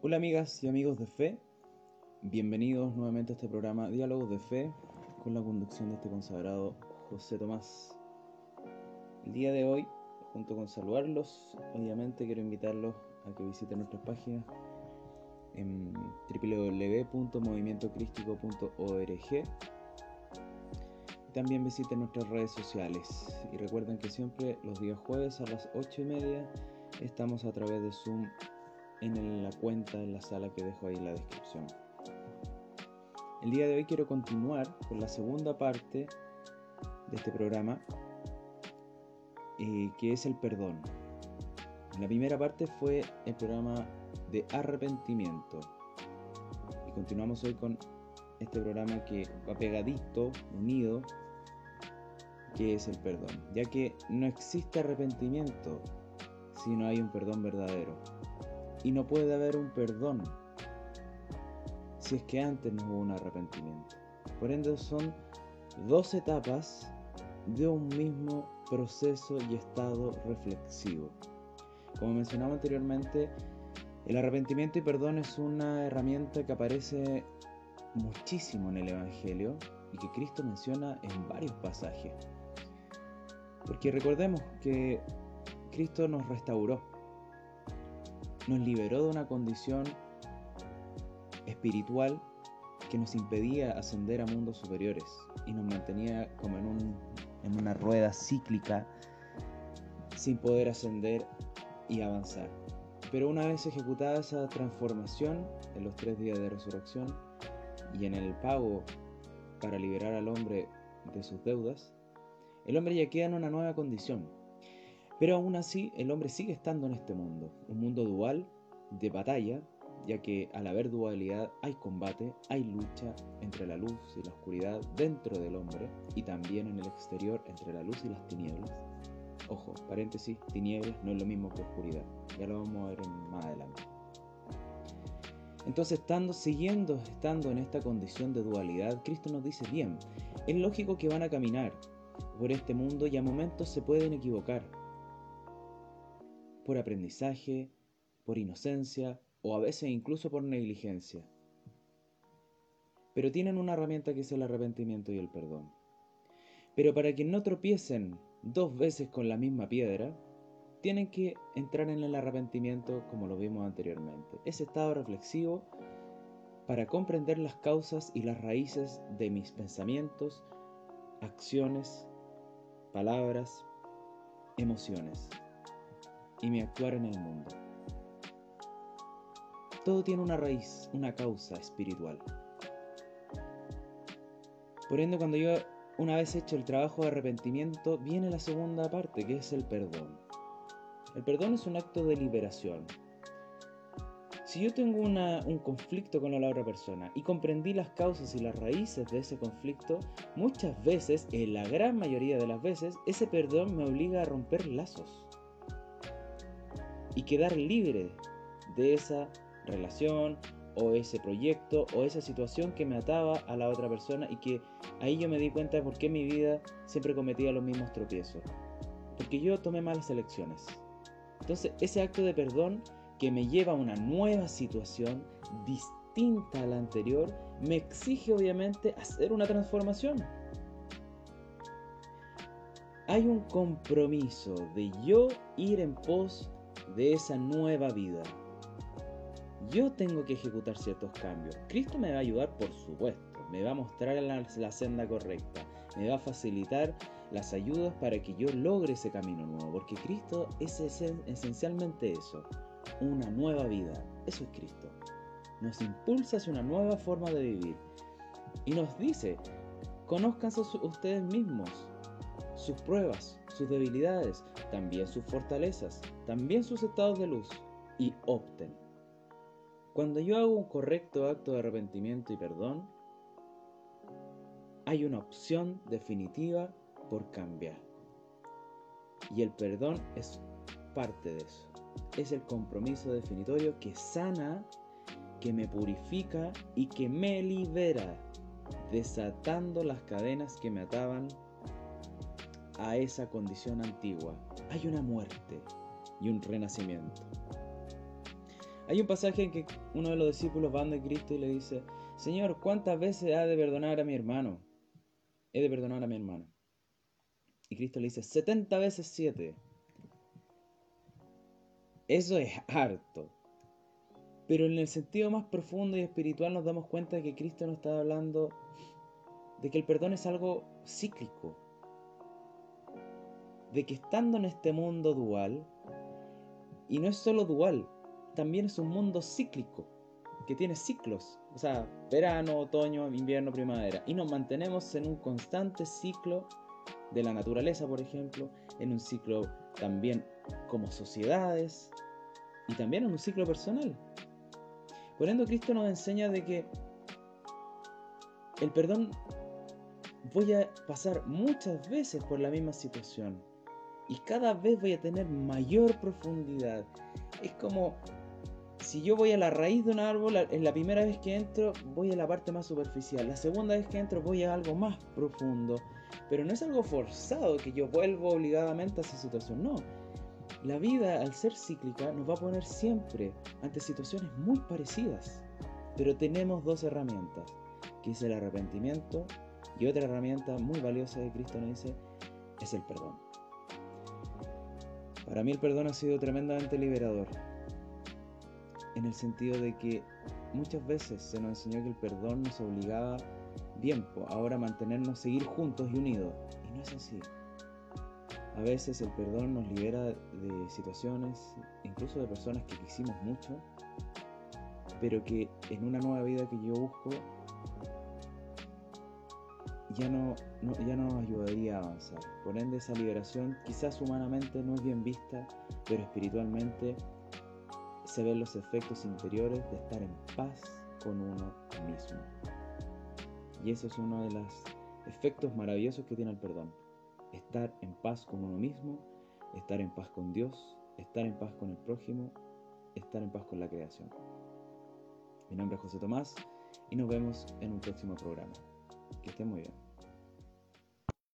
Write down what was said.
Hola amigas y amigos de fe, bienvenidos nuevamente a este programa Diálogos de Fe con la conducción de este consagrado José Tomás. El día de hoy, junto con saludarlos, obviamente quiero invitarlos a que visiten nuestras páginas en www.movimientocrístico.org también visiten nuestras redes sociales. Y recuerden que siempre los días jueves a las 8 y media estamos a través de Zoom en la cuenta en la sala que dejo ahí en la descripción. El día de hoy quiero continuar con la segunda parte de este programa, eh, que es el perdón. La primera parte fue el programa de arrepentimiento. Y continuamos hoy con este programa que va pegadito, unido, que es el perdón. Ya que no existe arrepentimiento si no hay un perdón verdadero. Y no puede haber un perdón si es que antes no hubo un arrepentimiento. Por ende son dos etapas de un mismo proceso y estado reflexivo. Como mencionaba anteriormente, el arrepentimiento y perdón es una herramienta que aparece muchísimo en el Evangelio y que Cristo menciona en varios pasajes. Porque recordemos que Cristo nos restauró, nos liberó de una condición espiritual que nos impedía ascender a mundos superiores y nos mantenía como en, una rueda cíclica sin poder ascender y avanzar. Pero una vez ejecutada esa transformación en los tres días de resurrección y en el pago para liberar al hombre de sus deudas, el hombre ya queda en una nueva condición, pero aún así, el hombre sigue estando en este mundo, un mundo dual de batalla, ya que al haber dualidad hay combate, hay lucha entre la luz y la oscuridad dentro del hombre y también en el exterior entre la luz y las tinieblas. Ojo, paréntesis, tinieblas no es lo mismo que oscuridad, ya lo vamos a ver más adelante. Entonces, estando, siguiendo, estando en esta condición de dualidad, Cristo nos dice, bien, es lógico que van a caminar por este mundo y a momentos se pueden equivocar, por aprendizaje, por inocencia o a veces incluso por negligencia. Pero tienen una herramienta que es el arrepentimiento y el perdón. Pero para que no tropiecen dos veces con la misma piedra, tienen que entrar en el arrepentimiento como lo vimos anteriormente. Ese estado reflexivo para comprender las causas y las raíces de mis pensamientos, acciones, palabras, emociones y mi actuar en el mundo. Todo tiene una raíz, una causa espiritual. Por ende, cuando yo una vez hecho el trabajo de arrepentimiento, viene la segunda parte, que es el perdón. El perdón es un acto de liberación. Si yo tengo un conflicto con la otra persona y comprendí las causas y las raíces de ese conflicto, muchas veces, en la gran mayoría de las veces, ese perdón me obliga a romper lazos y quedar libre de esa relación o ese proyecto o esa situación que me ataba a la otra persona y que ahí yo me di cuenta de por qué mi vida siempre cometía los mismos tropiezos. Porque yo tomé malas elecciones. Entonces ese acto de perdón que me lleva a una nueva situación distinta a la anterior me exige obviamente hacer una transformación. Hay un compromiso de yo ir en pos de esa nueva vida. Yo tengo que ejecutar ciertos cambios. Cristo me va a ayudar, por supuesto. Me va a mostrar la, senda correcta. Me va a facilitar las ayudas para que yo logre ese camino nuevo. Porque Cristo es esencialmente eso. Una nueva vida. Eso es Cristo. Nos impulsa hacia una nueva forma de vivir. Y nos dice, conózcanse ustedes mismos, sus pruebas, sus debilidades, también sus fortalezas, también sus estados de luz, y opten. Cuando yo hago un correcto acto de arrepentimiento y perdón, hay una opción definitiva por cambiar. Y el perdón es parte de eso. Es el compromiso definitorio que sana, que me purifica y que me libera, desatando las cadenas que me ataban a esa condición antigua. Hay una muerte y un renacimiento. Hay un pasaje en que uno de los discípulos va de Cristo y le dice, Señor, ¿cuántas veces ha de perdonar a mi hermano? He de perdonar a mi hermano. Y Cristo le dice, 70 veces 7. Eso es harto. Pero en el sentido más profundo y espiritual nos damos cuenta de que Cristo nos está hablando de que el perdón es algo cíclico. De que estando en este mundo dual, y no es solo dual, también es un mundo cíclico, que tiene ciclos, o sea, verano, otoño, invierno, primavera, y nos mantenemos en un constante ciclo de la naturaleza, por ejemplo, en un ciclo también como sociedades y también en un ciclo personal. Por ende, Cristo nos enseña de que el perdón voy a pasar muchas veces por la misma situación y cada vez voy a tener mayor profundidad. Es como si yo voy a la raíz de un árbol, en la primera vez que entro voy a la parte más superficial, la segunda vez que entro voy a algo más profundo, pero no es algo forzado que yo vuelvo obligadamente a esa situación, no. La vida, al ser cíclica, nos va a poner siempre ante situaciones muy parecidas. Pero tenemos dos herramientas, que es el arrepentimiento y otra herramienta muy valiosa de Cristo nos dice, es el perdón. Para mí el perdón ha sido tremendamente liberador, en el sentido de que muchas veces se nos enseñó que el perdón nos obligaba tiempo, ahora a mantenernos, seguir juntos y unidos. Y no es así. A veces el perdón nos libera de situaciones, incluso de personas que quisimos mucho, pero que en una nueva vida que yo busco ya no, ya no nos ayudaría a avanzar. Por ende, esa liberación quizás humanamente no es bien vista, pero espiritualmente se ven los efectos interiores de estar en paz con uno mismo. Y eso es uno de los efectos maravillosos que tiene el perdón estar en paz con uno mismo, estar en paz con Dios, estar en paz con el prójimo, estar en paz con la creación. Mi nombre es José Tomás y nos vemos en un próximo programa. Que estén muy bien.